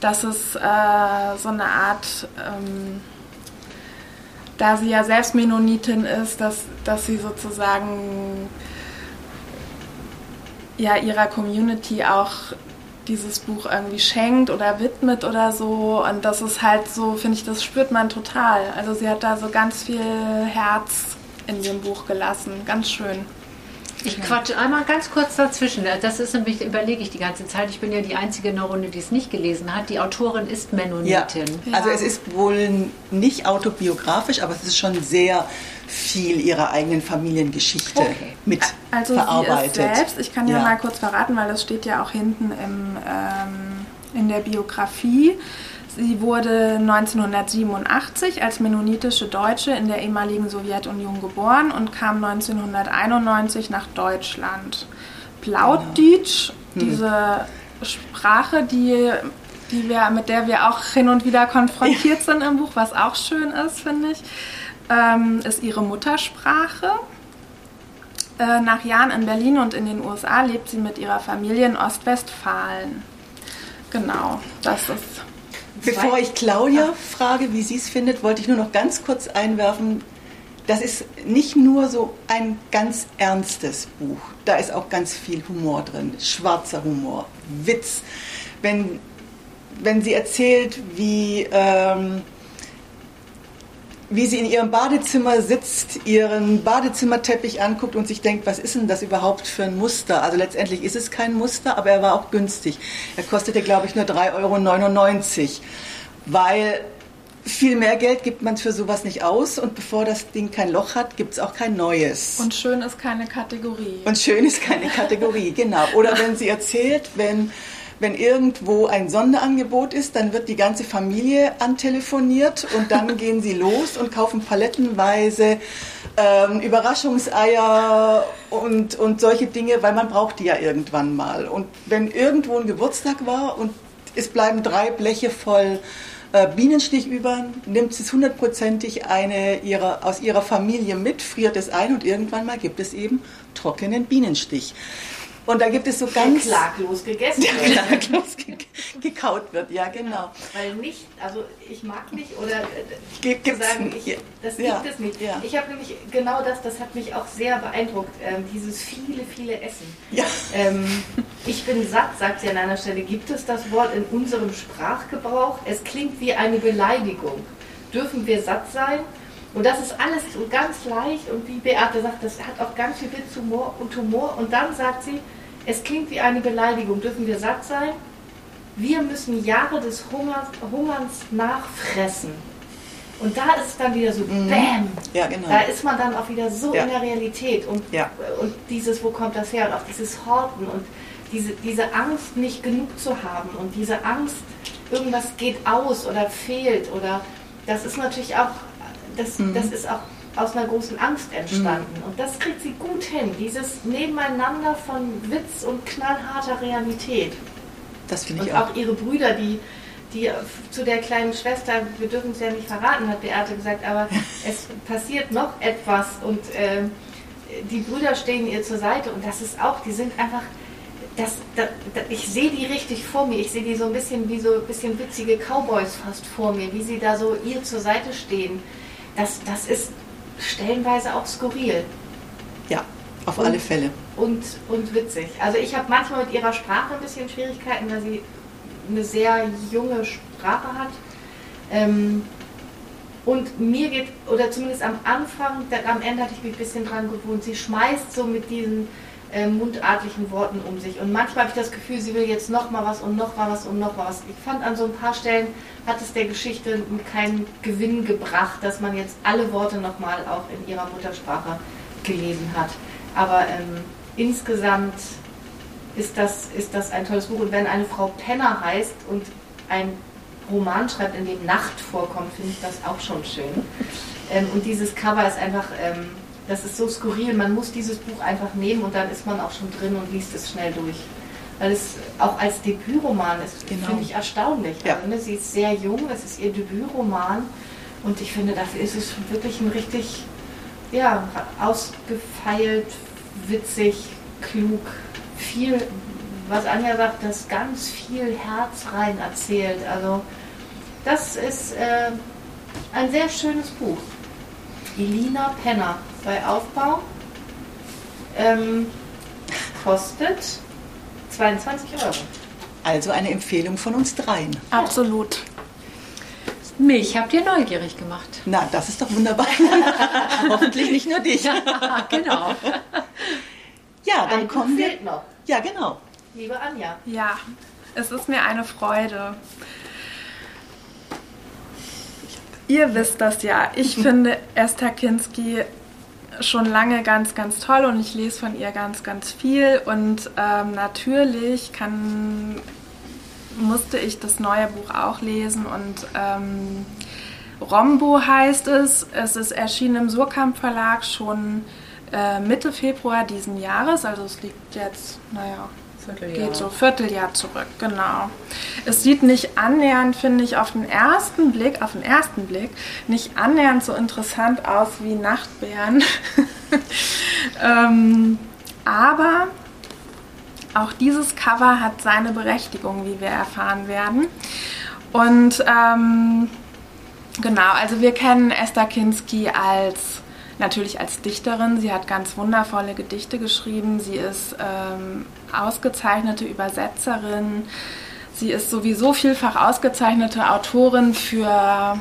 S1: dass es äh, so eine Art, ähm, da sie ja selbst Mennonitin ist, dass, dass sie sozusagen ja ihrer Community auch dieses Buch irgendwie schenkt oder widmet oder so. Und das ist halt so, finde ich, das spürt man total. Also sie hat da so ganz viel Herz in dem Buch gelassen. Ganz schön.
S2: Ich quatsche einmal ganz kurz dazwischen. Das ist nämlich, überlege ich die ganze Zeit. Ich bin ja die einzige in der Runde, die es nicht gelesen hat. Die Autorin ist
S3: ja.
S2: Mennonitin.
S3: Also
S1: Ja.
S3: es ist wohl nicht autobiografisch, aber es ist schon sehr viel ihrer eigenen Familiengeschichte
S2: Okay.
S3: mit
S1: Also
S3: verarbeitet.
S1: ist selbst, ich kann ja,
S3: Ja.
S1: mal kurz verraten, weil das steht ja auch hinten im, ähm, in der Biografie. Sie wurde 1987 als mennonitische Deutsche in der ehemaligen Sowjetunion geboren und kam 1991 nach Deutschland. Plautdeutsch, diese Sprache, die, die wir, mit der wir auch hin und wieder konfrontiert sind im Buch, was auch schön ist, finde ich, ähm, ist ihre Muttersprache. Äh, nach Jahren in Berlin und in den USA lebt sie mit ihrer Familie in Ostwestfalen. Genau, das ist.
S3: Bevor ich Claudia frage, wie sie es findet, wollte ich nur noch ganz kurz einwerfen, das ist nicht nur so ein ganz ernstes Buch. Da ist auch ganz viel Humor drin, schwarzer Humor, Witz. Wenn, wenn sie erzählt, wie, ähm, wie sie in ihrem Badezimmer sitzt, ihren Badezimmerteppich anguckt und sich denkt, was ist denn das überhaupt für ein Muster? Also letztendlich ist es kein Muster, aber er war auch günstig. Er kostete, glaube ich, nur 3,99 Euro, weil viel mehr Geld gibt man für sowas nicht aus und bevor das Ding kein Loch hat, gibt es auch kein neues.
S1: Und schön ist keine Kategorie.
S3: Und schön ist keine Kategorie, genau. Oder [LAUGHS] wenn sie erzählt, wenn, wenn irgendwo ein Sonderangebot ist, dann wird die ganze Familie antelefoniert und dann [LAUGHS] gehen sie los und kaufen palettenweise ähm, Überraschungseier und, und solche Dinge, weil man braucht die ja irgendwann mal. Und wenn irgendwo ein Geburtstag war und es bleiben drei Bleche voll äh, Bienenstich über, nimmt sie es hundertprozentig eine ihrer, aus ihrer Familie mit, friert es ein und irgendwann mal gibt es eben trockenen Bienenstich. Und da gibt es so ganz...
S4: klaglos gegessen
S3: Der
S4: wird.
S3: klaglos ge gekaut wird, ja genau.
S4: Weil nicht, also ich mag nicht oder äh,
S3: gibt's
S4: sagen, ich, das
S3: Ja,
S4: gibt es nicht.
S3: ja.
S4: Ich habe nämlich genau das, das hat mich auch sehr beeindruckt, ähm, dieses viele, viele Essen.
S3: Ja.
S4: Ähm, ich bin satt, sagt sie an einer Stelle. Gibt es das Wort in unserem Sprachgebrauch? Es klingt wie eine Beleidigung. Dürfen wir satt sein? Und das ist alles so ganz leicht und wie Beate sagt, das hat auch ganz viel Witz, Humor und Humor. Und dann sagt sie, es klingt wie eine Beleidigung. Dürfen wir satt sein? Wir müssen Jahre des Hungers, Hungerns nachfressen. Und da ist es dann wieder so, bam!
S3: Ja, genau.
S4: Da ist man dann auch wieder so
S3: Ja.
S4: in der Realität. Und,
S3: Ja.
S4: und dieses, wo kommt das her? Und auch dieses Horten und diese, diese Angst, nicht genug zu haben und diese Angst, irgendwas geht aus oder fehlt oder das ist natürlich auch, das,
S3: Mhm.
S4: das ist auch aus einer großen Angst entstanden. Und das kriegt sie gut hin, dieses Nebeneinander von Witz und knallharter Realität.
S3: Das finde ich
S4: Und
S3: auch.
S4: auch ihre Brüder, die, die zu der kleinen Schwester, wir dürfen es ja nicht verraten, hat Beate gesagt, aber [LAUGHS] es passiert noch etwas und ähm, die Brüder stehen ihr zur Seite und das ist auch, die sind einfach, das, das, das, ich sehe die richtig vor mir, ich sehe die so ein bisschen wie so ein bisschen witzige Cowboys fast vor mir, wie sie da so ihr zur Seite stehen. Das, das ist stellenweise auch skurril.
S3: Ja, Auf alle Fälle.
S4: Und, und witzig. Also ich habe manchmal mit ihrer Sprache ein bisschen Schwierigkeiten, weil sie eine sehr junge Sprache hat. Ähm, und mir geht, oder zumindest am Anfang, am Ende hatte ich mich ein bisschen dran gewohnt, sie schmeißt so mit diesen äh, mundartlichen Worten um sich. Und manchmal habe ich das Gefühl, sie will jetzt noch mal was und noch mal was und noch mal was. Ich fand an so ein paar Stellen hat es der Geschichte keinen Gewinn gebracht, dass man jetzt alle Worte noch mal auch in ihrer Muttersprache gelesen hat. Aber ähm, insgesamt ist das, ist das ein tolles Buch. Und wenn eine Frau Penner heißt und ein Roman schreibt, in dem Nacht vorkommt, finde ich das auch schon schön. Ähm, und dieses Cover ist einfach, ähm, das ist so skurril. Man muss dieses Buch einfach nehmen und dann ist man auch schon drin und liest es schnell durch. Weil es auch als Debütroman ist, genau. finde ich erstaunlich. Ja. Also, ne, sie ist sehr jung, es ist ihr Debütroman und ich finde, dafür ist es wirklich ein richtig ja, ausgefeilt, witzig, klug, viel, was Anja sagt, das ganz viel Herz rein erzählt. Also das ist äh, ein sehr schönes Buch. Elina Penner bei Aufbau. Ähm, kostet 22 Euro.
S3: Also eine Empfehlung von uns dreien.
S1: Absolut.
S2: Mich habt ihr neugierig gemacht.
S3: Na, das ist doch wunderbar. [LAUGHS] Hoffentlich nicht nur dich.
S2: Ja, genau.
S3: Ja, dann
S4: Ein
S3: kommen wir.
S4: fehlt noch.
S3: Ja, genau.
S4: Liebe Anja.
S1: Ja, es ist mir eine Freude. Ihr wisst das ja. Ich [LAUGHS] finde Esther Kinski schon lange ganz, ganz toll und ich lese von ihr ganz, ganz viel. Und ähm, natürlich kann, musste ich das neue Buch auch lesen und ähm, Rombo heißt es. Es ist erschienen im Surkamp Verlag schon äh, Mitte Februar diesen Jahres, also es liegt jetzt, naja,
S2: Vierteljahr.
S1: geht so Vierteljahr zurück, genau. Es sieht nicht annähernd, finde ich, auf den ersten Blick, auf den ersten Blick, nicht annähernd so interessant aus wie Nachtbären. [LAUGHS] ähm, aber auch dieses Cover hat seine Berechtigung, wie wir erfahren werden. Und ähm, genau, also wir kennen Esther Kinski als natürlich als Dichterin. Sie hat ganz wundervolle Gedichte geschrieben. Sie ist ähm, ausgezeichnete Übersetzerin. Sie ist sowieso vielfach ausgezeichnete Autorin für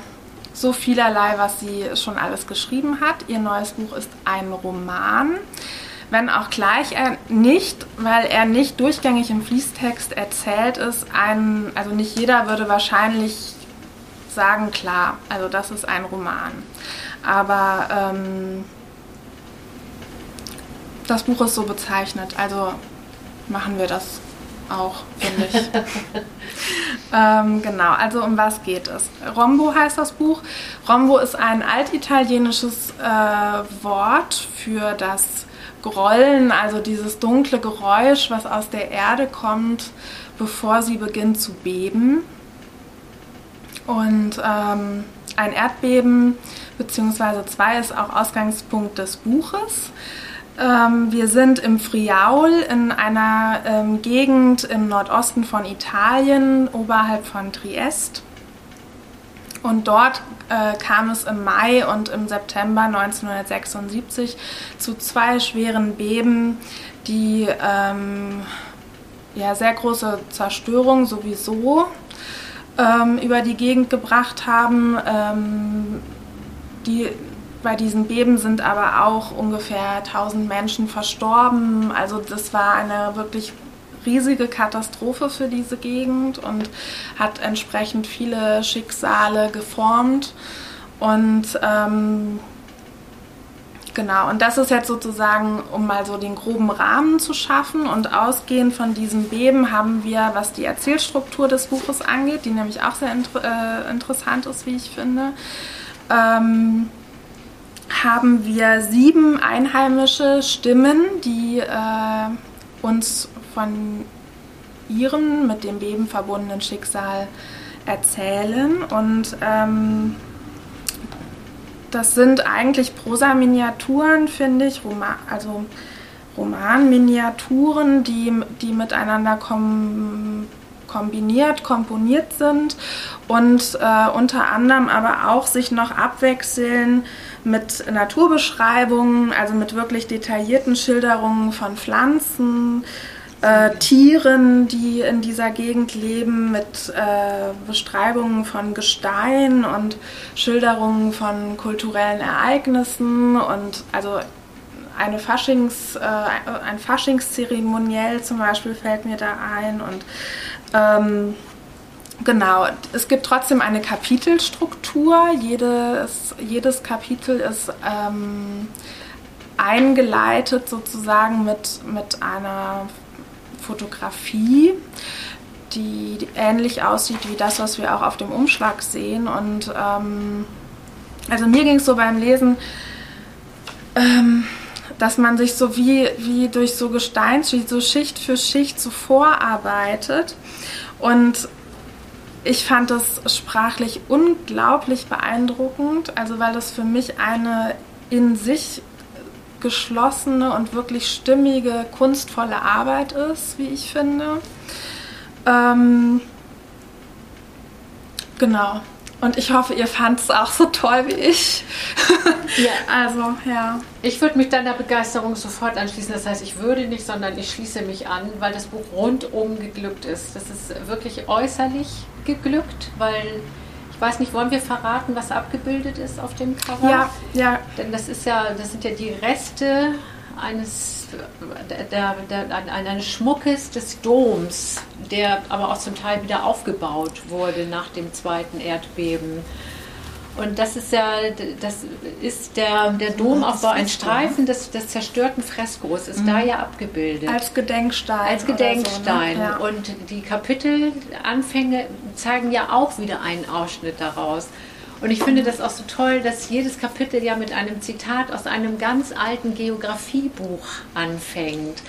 S1: so vielerlei, was sie schon alles geschrieben hat. Ihr neues Buch ist ein Roman, wenn auch gleich er nicht, weil er nicht durchgängig im Fließtext erzählt ist, ein, also nicht jeder würde wahrscheinlich sagen, klar, also das ist ein Roman. Aber ähm, das Buch ist so bezeichnet, also machen wir das auch, finde ich. [LAUGHS] ähm, genau, also um was geht es? Rombo heißt das Buch. Rombo ist ein altitalienisches äh, Wort für das Grollen, also dieses dunkle Geräusch, was aus der Erde kommt, bevor sie beginnt zu beben. Und ähm, ein Erdbeben beziehungsweise zwei ist auch Ausgangspunkt des Buches. Ähm, wir sind im Friaul in einer ähm, Gegend im Nordosten von Italien, oberhalb von Triest. Und dort äh, kam es im Mai und im September 1976 zu zwei schweren Beben, die ähm, ja, sehr große Zerstörung sowieso ähm, über die Gegend gebracht haben. Die, bei diesen Beben sind aber auch ungefähr 1000 Menschen verstorben. Also das war eine wirklich riesige Katastrophe für diese Gegend und hat entsprechend viele Schicksale geformt. Und ähm, Genau, und das ist jetzt sozusagen, um mal so den groben Rahmen zu schaffen. Und ausgehend von diesem Beben haben wir, was die Erzählstruktur des Buches angeht, die nämlich auch sehr inter äh, interessant ist, wie ich finde, ähm, haben wir sieben einheimische Stimmen, die äh, uns von ihrem mit dem Beben verbundenen Schicksal erzählen. Und ähm, das sind eigentlich Prosa-Miniaturen, finde ich, Roma also Roman-Miniaturen, die, die miteinander kom kombiniert, komponiert sind und äh, unter anderem aber auch sich noch abwechseln mit Naturbeschreibungen, also mit wirklich detaillierten Schilderungen von Pflanzen, äh, Tieren, die in dieser Gegend leben, mit äh, Beschreibungen von Gestein und Schilderungen von kulturellen Ereignissen und also eine Faschings, äh, ein Faschingszeremoniell zum Beispiel fällt mir da ein und ähm, Genau, es gibt trotzdem eine Kapitelstruktur. Jedes, jedes Kapitel ist ähm, eingeleitet sozusagen mit, mit einer Fotografie, die, ähnlich aussieht wie das, was wir auch auf dem Umschlag sehen. Und ähm, also mir ging es so beim Lesen, ähm, dass man sich so wie, wie durch so Gesteins, wie so Schicht für Schicht so vorarbeitet. Und ich fand das sprachlich unglaublich beeindruckend, also weil das für mich eine in sich geschlossene und wirklich stimmige, kunstvolle Arbeit ist, wie ich finde. Ähm, genau. Und ich hoffe, ihr fand es auch so toll wie ich. [LAUGHS]
S2: Ja.
S1: also, ja.
S2: Ich würde mich deiner Begeisterung sofort anschließen. Das heißt, ich würde nicht, sondern ich schließe mich an, weil das Buch rundum geglückt ist. Das ist wirklich äußerlich geglückt, weil ich weiß nicht, wollen wir verraten, was abgebildet ist auf dem Cover?
S1: Ja, ja.
S2: Denn das ist ja, das sind ja die Reste eines der, der, eines Schmuckes des Doms, der aber auch zum Teil wieder aufgebaut wurde nach dem zweiten Erdbeben. Und das ist ja, das ist der, der Domaufbau, ein Streifen des, des zerstörten Freskos, ist mhm. da ja abgebildet.
S1: Als Gedenkstein.
S2: Als Gedenkstein. So, ne? ja. Und die Kapitelanfänge zeigen ja auch wieder einen Ausschnitt daraus. Und ich finde das auch so toll, dass jedes Kapitel ja mit einem Zitat aus einem ganz alten Geografiebuch anfängt.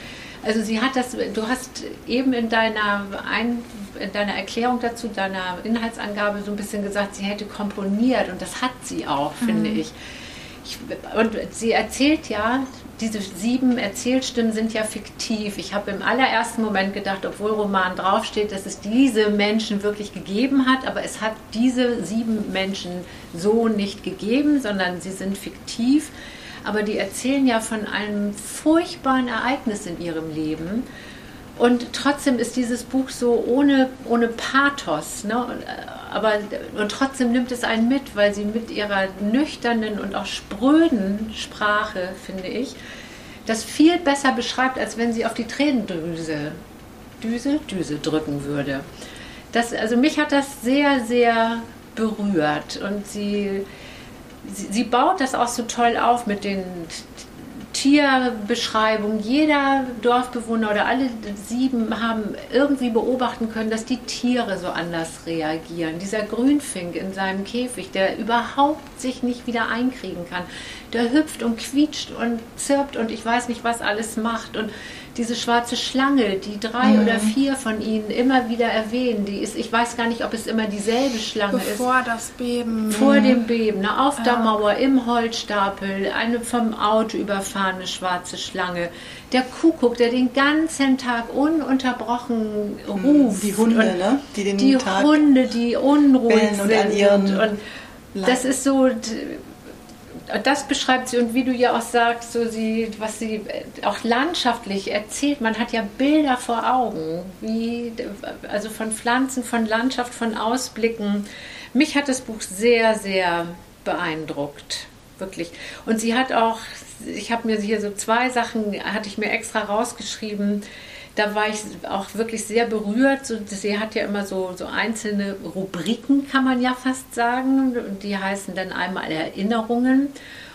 S2: Also sie hat das, du hast eben in deiner, Ein, in deiner Erklärung dazu, deiner Inhaltsangabe so ein bisschen gesagt, sie hätte komponiert und das hat sie auch, mhm. finde ich. ich. Und sie erzählt ja, diese sieben Erzählstimmen sind ja fiktiv. Ich habe im allerersten Moment gedacht, obwohl Roman draufsteht, dass es diese Menschen wirklich gegeben hat, aber es hat diese sieben Menschen so nicht gegeben, sondern sie sind fiktiv aber die erzählen ja von einem furchtbaren Ereignis in ihrem Leben. Und trotzdem ist dieses Buch so ohne, ohne Pathos. Ne? Aber, und trotzdem nimmt es einen mit, weil sie mit ihrer nüchternen und auch spröden Sprache, finde ich, das viel besser beschreibt, als wenn sie auf die Tränendrüse Düse, Düse drücken würde. Das, also mich hat das sehr, sehr berührt. Und sie sie, sie baut das auch so toll auf mit den Tierbeschreibungen. Jeder Dorfbewohner oder alle sieben haben irgendwie beobachten können, dass die Tiere so anders reagieren. Dieser Grünfink in seinem Käfig, der überhaupt sich nicht wieder einkriegen kann, der hüpft und quietscht und zirpt und ich weiß nicht, was alles macht. Und diese schwarze Schlange, die drei mhm. oder vier von ihnen immer wieder erwähnen, die ist, ich weiß gar nicht, ob es immer dieselbe Schlange
S1: Bevor
S2: ist.
S1: Vor das Beben.
S2: Vor dem Beben, ne, auf ja. der Mauer, im Holzstapel, eine vom Auto überfahrene schwarze Schlange. Der Kuckuck, der den ganzen Tag ununterbrochen mhm. ruft.
S3: Die Hunde, ne?
S2: Die, den die Tag Hunde, die unruhig sind. Und, und das ist so das beschreibt sie und wie du ja auch sagst, so sie, was sie auch landschaftlich erzählt, man hat ja Bilder vor Augen, wie, also von Pflanzen, von Landschaft, von Ausblicken. Mich hat das Buch sehr, sehr beeindruckt, wirklich. Und sie hat auch, ich habe mir hier so zwei Sachen, hatte ich mir extra rausgeschrieben, da war ich auch wirklich sehr berührt. Sie hat ja immer so, so einzelne Rubriken, kann man ja fast sagen. Die heißen dann einmal Erinnerungen.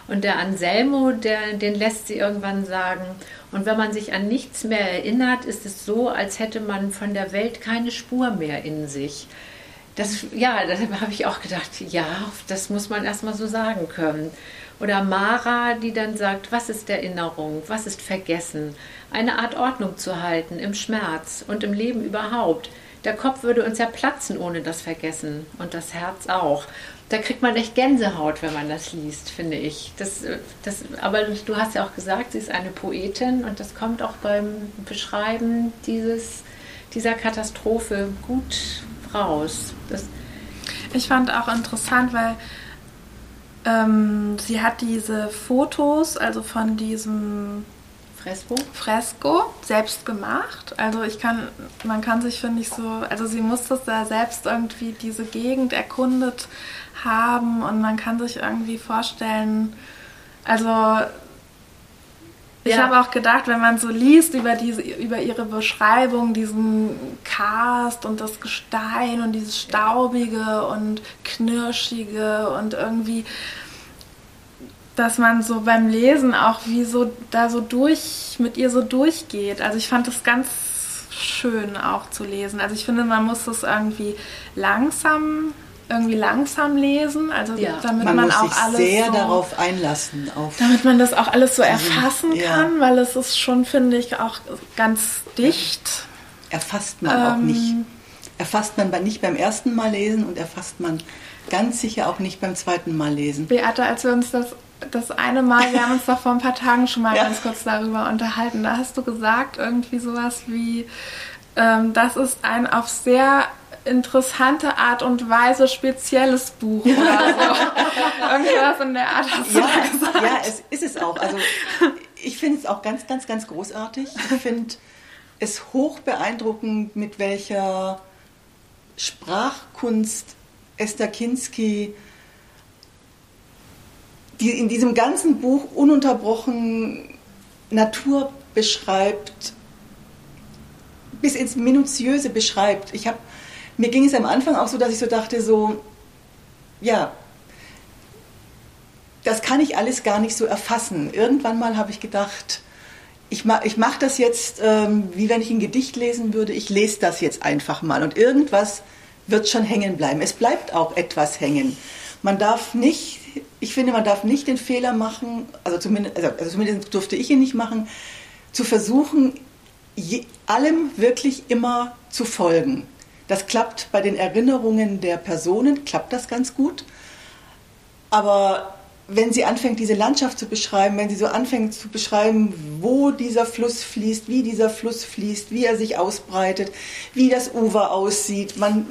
S2: Und der Anselmo, der, den lässt sie irgendwann sagen. Und wenn man sich an nichts mehr erinnert, ist es so, als hätte man von der Welt keine Spur mehr in sich. Das, ja, da habe ich auch gedacht, ja, das muss man erstmal so sagen können. Oder Mara, die dann sagt, was ist Erinnerung, was ist Vergessen? Eine Art Ordnung zu halten im Schmerz und im Leben überhaupt. Der Kopf würde uns ja platzen ohne das Vergessen und das Herz auch. Da kriegt man echt Gänsehaut, wenn man das liest, finde ich. Das, das, aber du hast ja auch gesagt, sie ist eine Poetin und das kommt auch beim Beschreiben dieses, dieser Katastrophe gut raus. Das
S1: ich fand auch interessant, weil ähm, sie hat diese Fotos, also von diesem
S2: Fresko?
S1: Fresko selbst gemacht. Also ich kann, man kann sich, finde ich, so, also sie muss das da selbst irgendwie diese Gegend erkundet haben und man kann sich irgendwie vorstellen, also ich
S2: Ja.
S1: habe auch gedacht, wenn man so liest über diese, über ihre Beschreibung, diesen Karst und das Gestein und dieses Staubige und Knirschige und irgendwie, dass man so beim Lesen auch wie so da so durch, mit ihr so durchgeht. Also ich fand das ganz schön auch zu lesen. Also ich finde, man muss das irgendwie langsam, irgendwie langsam lesen, also
S2: Ja.
S1: damit
S3: Man,
S1: man,
S3: muss
S1: auch
S3: sich
S1: alles
S3: sehr
S1: so
S3: darauf einlassen. Auf
S1: damit man das auch alles so erfassen
S3: ja.
S1: kann, weil es ist schon, finde ich, auch ganz dicht.
S3: erfasst man auch
S1: Ähm,
S3: nicht. Erfasst man bei- nicht beim ersten Mal lesen und erfasst man ganz sicher auch nicht beim zweiten Mal lesen.
S1: Beate, als wir uns das, das eine Mal, wir haben uns doch vor ein paar Tagen schon mal [LAUGHS]
S3: Ja.
S1: ganz kurz darüber unterhalten, da hast du gesagt, irgendwie sowas wie, ähm, das ist ein auf sehr interessante Art und Weise spezielles Buch oder so. [LAUGHS] Irgendwas in der Art hast du
S3: Ja,
S1: da gesagt.
S3: ja, es ist es auch. Also ich finde es auch ganz, ganz, ganz großartig. Ich finde es hoch beeindruckend, mit welcher Sprachkunst Esther Kinski, die in diesem ganzen Buch ununterbrochen Natur beschreibt, bis ins Minutiöse beschreibt. Ich habe, mir ging es am Anfang auch so, dass ich so dachte, so, ja, das kann ich alles gar nicht so erfassen. Irgendwann mal habe ich gedacht, ich, ma ich mache das jetzt, ähm, wie wenn ich ein Gedicht lesen würde. Ich lese das jetzt einfach mal und irgendwas wird schon hängen bleiben. Es bleibt auch etwas hängen. Man darf nicht, ich finde, man darf nicht den Fehler machen, also zumindest, also, also zumindest durfte ich ihn nicht machen, zu versuchen, je, allem wirklich immer zu folgen. Das klappt bei den Erinnerungen der Personen, klappt das ganz gut. Aber wenn sie anfängt, diese Landschaft zu beschreiben, wenn sie so anfängt zu beschreiben, wo dieser Fluss fließt, wie dieser Fluss fließt, wie er sich ausbreitet, wie das Ufer aussieht, man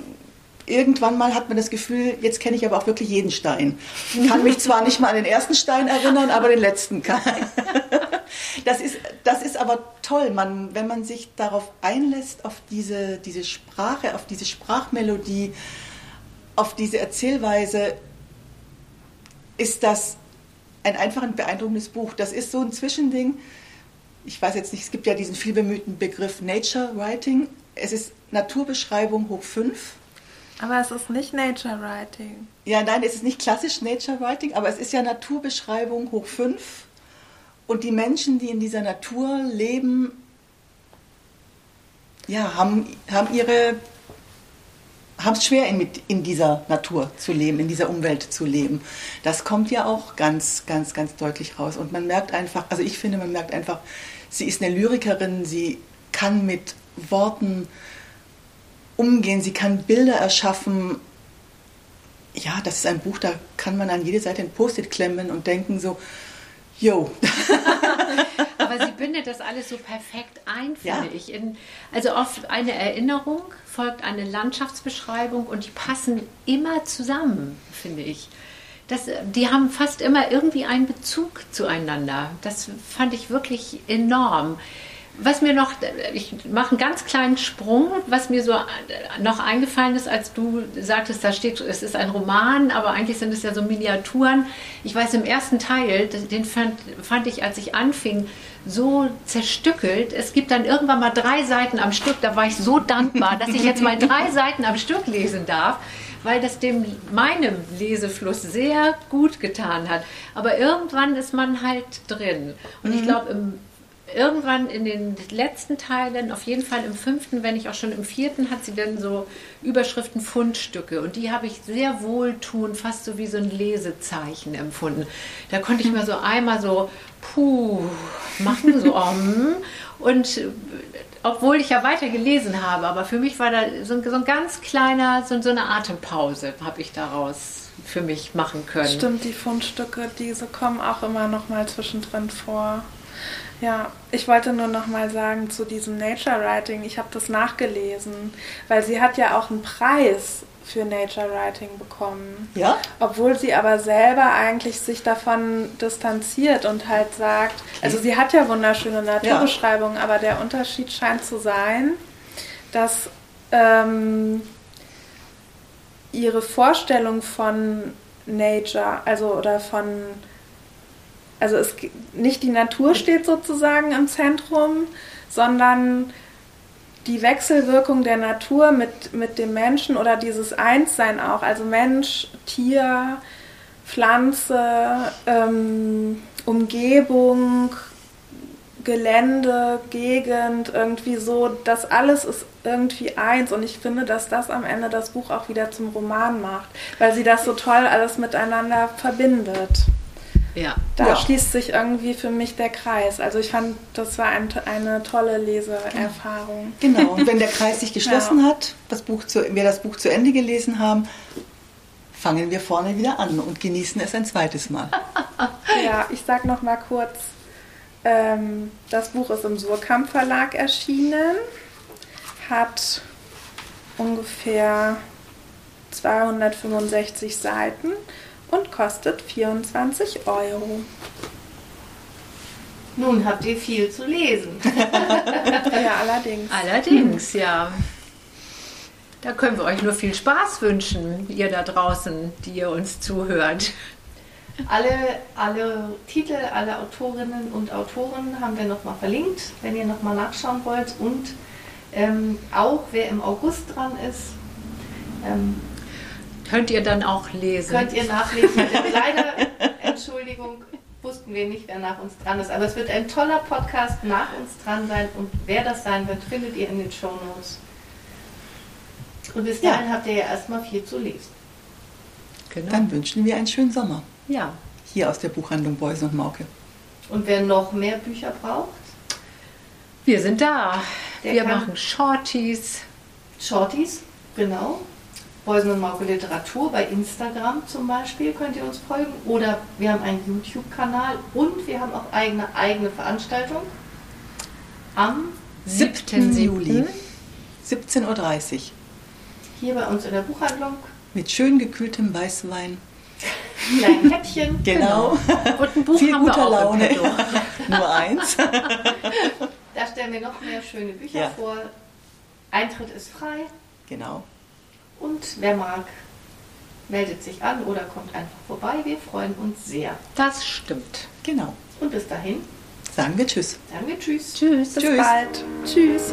S3: irgendwann mal hat man das Gefühl, jetzt kenne ich aber auch wirklich jeden Stein. Kann mich zwar nicht mal an den ersten Stein erinnern, aber den letzten kann. [LAUGHS] Das ist, das ist aber toll, man, wenn man sich darauf einlässt, auf diese, diese Sprache, auf diese Sprachmelodie, auf diese Erzählweise, ist das ein einfach ein beeindruckendes Buch. Das ist so ein Zwischending. Ich weiß jetzt nicht, es gibt ja diesen vielbemühten Begriff Nature Writing. Es ist Naturbeschreibung hoch 5.
S1: Aber es ist nicht Nature Writing.
S3: Ja, nein, es ist nicht klassisch Nature Writing, aber es ist ja Naturbeschreibung hoch 5. Und die Menschen, die in dieser Natur leben, ja, haben, haben ihre haben es schwer, in, mit, in dieser Natur zu leben, in dieser Umwelt zu leben. Das kommt ja auch ganz, ganz, ganz deutlich raus. Und man merkt einfach, also ich finde, man merkt einfach, sie ist eine Lyrikerin, sie kann mit Worten umgehen, sie kann Bilder erschaffen. Ja, das ist ein Buch, da kann man an jede Seite ein Post-it klemmen und denken so, yo. [LAUGHS]
S2: Aber sie bindet das alles so perfekt ein, finde
S3: Ja.
S2: ich. In, also oft eine Erinnerung folgt eine Landschaftsbeschreibung und die passen immer zusammen, finde ich. Das, die haben fast immer irgendwie einen Bezug zueinander. Das fand ich wirklich enorm. Was mir noch, ich mache einen ganz kleinen Sprung, was mir so noch eingefallen ist, als du sagtest, da steht, es ist ein Roman, aber eigentlich sind es ja so Miniaturen. Ich weiß, im ersten Teil, den fand, fand ich, als ich anfing, so zerstückelt. Es gibt dann irgendwann mal drei Seiten am Stück, da war ich so dankbar, dass ich jetzt mal drei [LAUGHS] Seiten am Stück lesen darf, weil das dem meinem Lesefluss sehr gut getan hat. Aber irgendwann ist man halt drin. Und ich glaube, im irgendwann in den letzten Teilen, auf jeden Fall im fünften, wenn nicht auch schon im vierten, hat sie dann so Überschriften Fundstücke und die habe ich sehr wohltuend, fast so wie so ein Lesezeichen empfunden. Da konnte ich mir so einmal so puh machen, so [LAUGHS] um, und äh, obwohl ich ja weiter gelesen habe, aber für mich war da so ein, so ein ganz kleiner, so, so eine Atempause habe ich daraus für mich machen können.
S1: Stimmt, die Fundstücke, diese kommen auch immer noch mal zwischendrin vor. Ja, ich wollte nur noch mal sagen zu diesem Nature Writing, ich habe das nachgelesen, weil sie hat ja auch einen Preis für Nature Writing bekommen.
S3: Ja?
S1: Obwohl sie aber selber eigentlich sich davon distanziert und halt sagt, also sie hat ja wunderschöne Naturbeschreibungen, aber der Unterschied scheint zu sein, dass ähm, ihre Vorstellung von Nature, also oder von also es nicht die Natur steht sozusagen im Zentrum, sondern die Wechselwirkung der Natur mit, mit dem Menschen oder dieses Einssein auch, also Mensch, Tier, Pflanze, ähm, Umgebung, Gelände, Gegend, irgendwie so, das alles ist irgendwie eins. Und ich finde, dass das am Ende das Buch auch wieder zum Roman macht, weil sie das so toll alles miteinander verbindet.
S2: Ja.
S1: Da
S3: Ja.
S1: schließt sich irgendwie für mich der Kreis. Also ich fand, das war ein, eine tolle Leseerfahrung.
S3: Genau, und wenn der Kreis sich [LAUGHS] geschlossen hat, das Buch zu, wir das Buch zu Ende gelesen haben, fangen wir vorne wieder an und genießen es ein zweites Mal. [LAUGHS]
S1: Ja, ich sag noch mal kurz, ähm, das Buch ist im Surkamp Verlag erschienen, hat ungefähr 265 Seiten und kostet 24 Euro.
S4: Nun habt ihr viel zu lesen. [LAUGHS]
S1: Ja, allerdings.
S2: Allerdings, ja. Da können wir euch nur viel Spaß wünschen, ihr da draußen, die ihr uns zuhört.
S4: Alle, alle Titel, alle Autorinnen und Autoren haben wir nochmal verlinkt, wenn ihr nochmal nachschauen wollt. Und ähm, auch wer im August dran ist, ähm,
S2: Könnt ihr dann auch lesen.
S4: könnt ihr nachlesen. Leider, Entschuldigung, wussten wir nicht, wer nach uns dran ist. Aber es wird ein toller Podcast nach uns dran sein. Und wer das sein wird, findet ihr in den Show Notes. Und bis
S3: Ja.
S4: dahin habt ihr ja erstmal viel zu lesen.
S2: genau.
S3: Dann wünschen wir einen schönen Sommer
S2: ja.
S3: hier aus der Buchhandlung Beusen und Mauke.
S4: Und wer noch mehr Bücher braucht,
S2: Wir sind da.
S4: Der
S2: wir machen Shorties.
S4: Shorties, genau. Beusen und Mauke Literatur bei Instagram zum Beispiel könnt ihr uns folgen. Oder wir haben einen YouTube-Kanal und wir haben auch eigene eigene Veranstaltung am
S2: 7.
S3: Juli. 17.30 Uhr.
S4: hier bei uns in der Buchhandlung.
S3: Mit schön gekühltem Weißwein. [LAUGHS]
S4: Kleinen Häppchen. [LAUGHS]
S3: Genau.
S2: Und ein Buch
S3: Viel
S2: haben wir
S3: guter
S2: auch
S3: Laune. [LAUGHS] Nur eins.
S4: Da stellen wir noch mehr schöne Bücher
S3: Ja.
S4: vor. Eintritt ist frei
S3: Genau.
S4: Und wer mag, meldet sich an oder kommt einfach vorbei. Wir freuen uns sehr.
S2: Das stimmt.
S3: Genau.
S4: Und bis dahin
S3: Sagen wir Tschüss.
S4: sagen wir Tschüss.
S2: Tschüss.
S1: Bis
S3: Tschüss.
S1: bald. Tschüss.